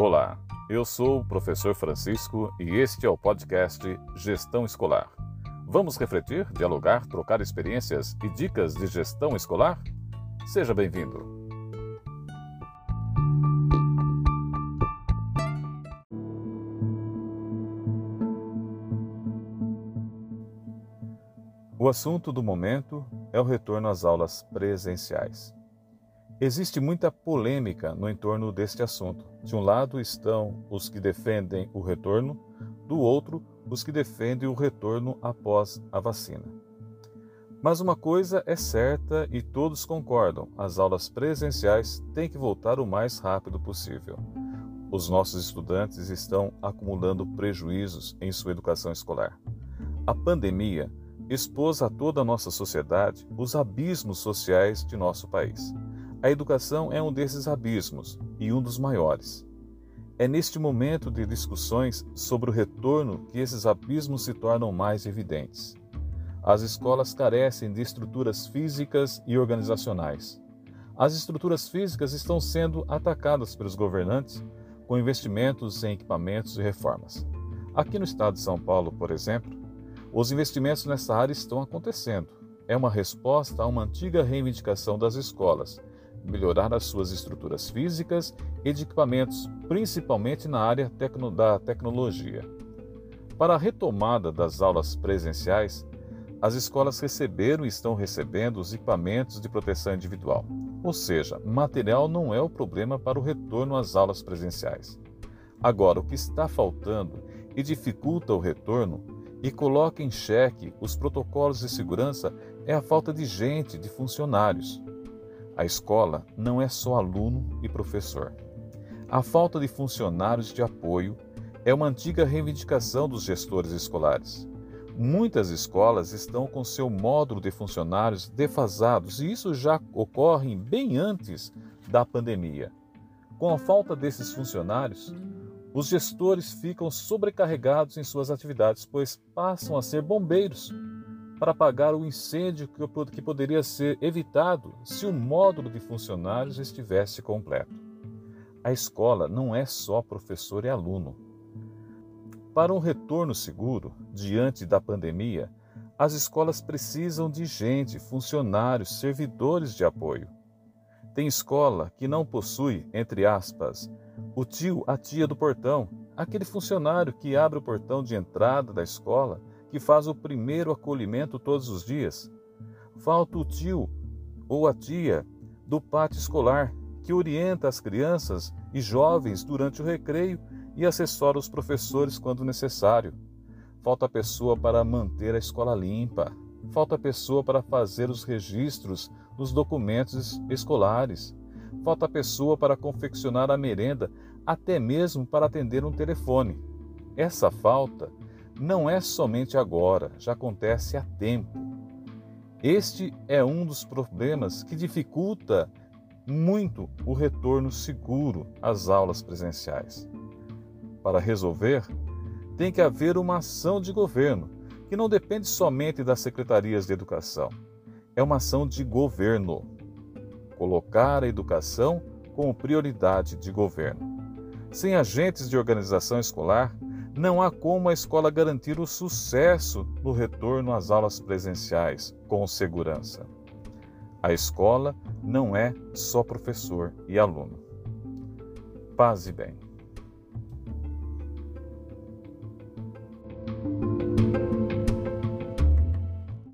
Olá, eu sou o professor Francisco e este é o podcast Gestão Escolar. Vamos refletir, dialogar, trocar experiências e dicas de gestão escolar? Seja bem-vindo. O assunto do momento é o retorno às aulas presenciais. Existe muita polêmica no entorno deste assunto. De um lado estão os que defendem o retorno, do outro, os que defendem o retorno após a vacina. Mas uma coisa é certa e todos concordam: as aulas presenciais têm que voltar o mais rápido possível. Os nossos estudantes estão acumulando prejuízos em sua educação escolar. A pandemia expôs a toda a nossa sociedade os abismos sociais de nosso país. A educação é um desses abismos e um dos maiores. É neste momento de discussões sobre o retorno que esses abismos se tornam mais evidentes. As escolas carecem de estruturas físicas e organizacionais. As estruturas físicas estão sendo atacadas pelos governantes com investimentos em equipamentos e reformas. Aqui no estado de São Paulo, por exemplo, os investimentos nessa área estão acontecendo. É uma resposta a uma antiga reivindicação das escolas melhorar as suas estruturas físicas e de equipamentos, principalmente na área tecno da tecnologia. Para a retomada das aulas presenciais, as escolas receberam e estão recebendo os equipamentos de proteção individual. Ou seja, material não é o problema para o retorno às aulas presenciais. Agora, o que está faltando e dificulta o retorno e coloca em xeque os protocolos de segurança é a falta de gente, de funcionários. A escola não é só aluno e professor. A falta de funcionários de apoio é uma antiga reivindicação dos gestores escolares. Muitas escolas estão com seu módulo de funcionários defasados e isso já ocorre bem antes da pandemia. Com a falta desses funcionários, os gestores ficam sobrecarregados em suas atividades, pois passam a ser bombeiros para apagar o incêndio que poderia ser evitado se o módulo de funcionários estivesse completo. A escola não é só professor e aluno. Para um retorno seguro, diante da pandemia, as escolas precisam de gente, funcionários, servidores de apoio. Tem escola que não possui, entre aspas, o tio, a tia do portão, aquele funcionário que abre o portão de entrada da escola que faz o primeiro acolhimento todos os dias. Falta o tio ou a tia do pátio escolar que orienta as crianças e jovens durante o recreio e assessora os professores quando necessário. Falta a pessoa para manter a escola limpa. Falta a pessoa para fazer os registros dos documentos escolares. Falta a pessoa para confeccionar a merenda, até mesmo para atender um telefone. Essa falta não é somente agora, já acontece há tempo. Este é um dos problemas que dificulta muito o retorno seguro às aulas presenciais. Para resolver, tem que haver uma ação de governo, que não depende somente das secretarias de educação. É uma ação de governo. Colocar a educação como prioridade de governo. Sem agentes de organização escolar, não há como a escola garantir o sucesso no retorno às aulas presenciais com segurança. A escola não é só professor e aluno. Paz e bem.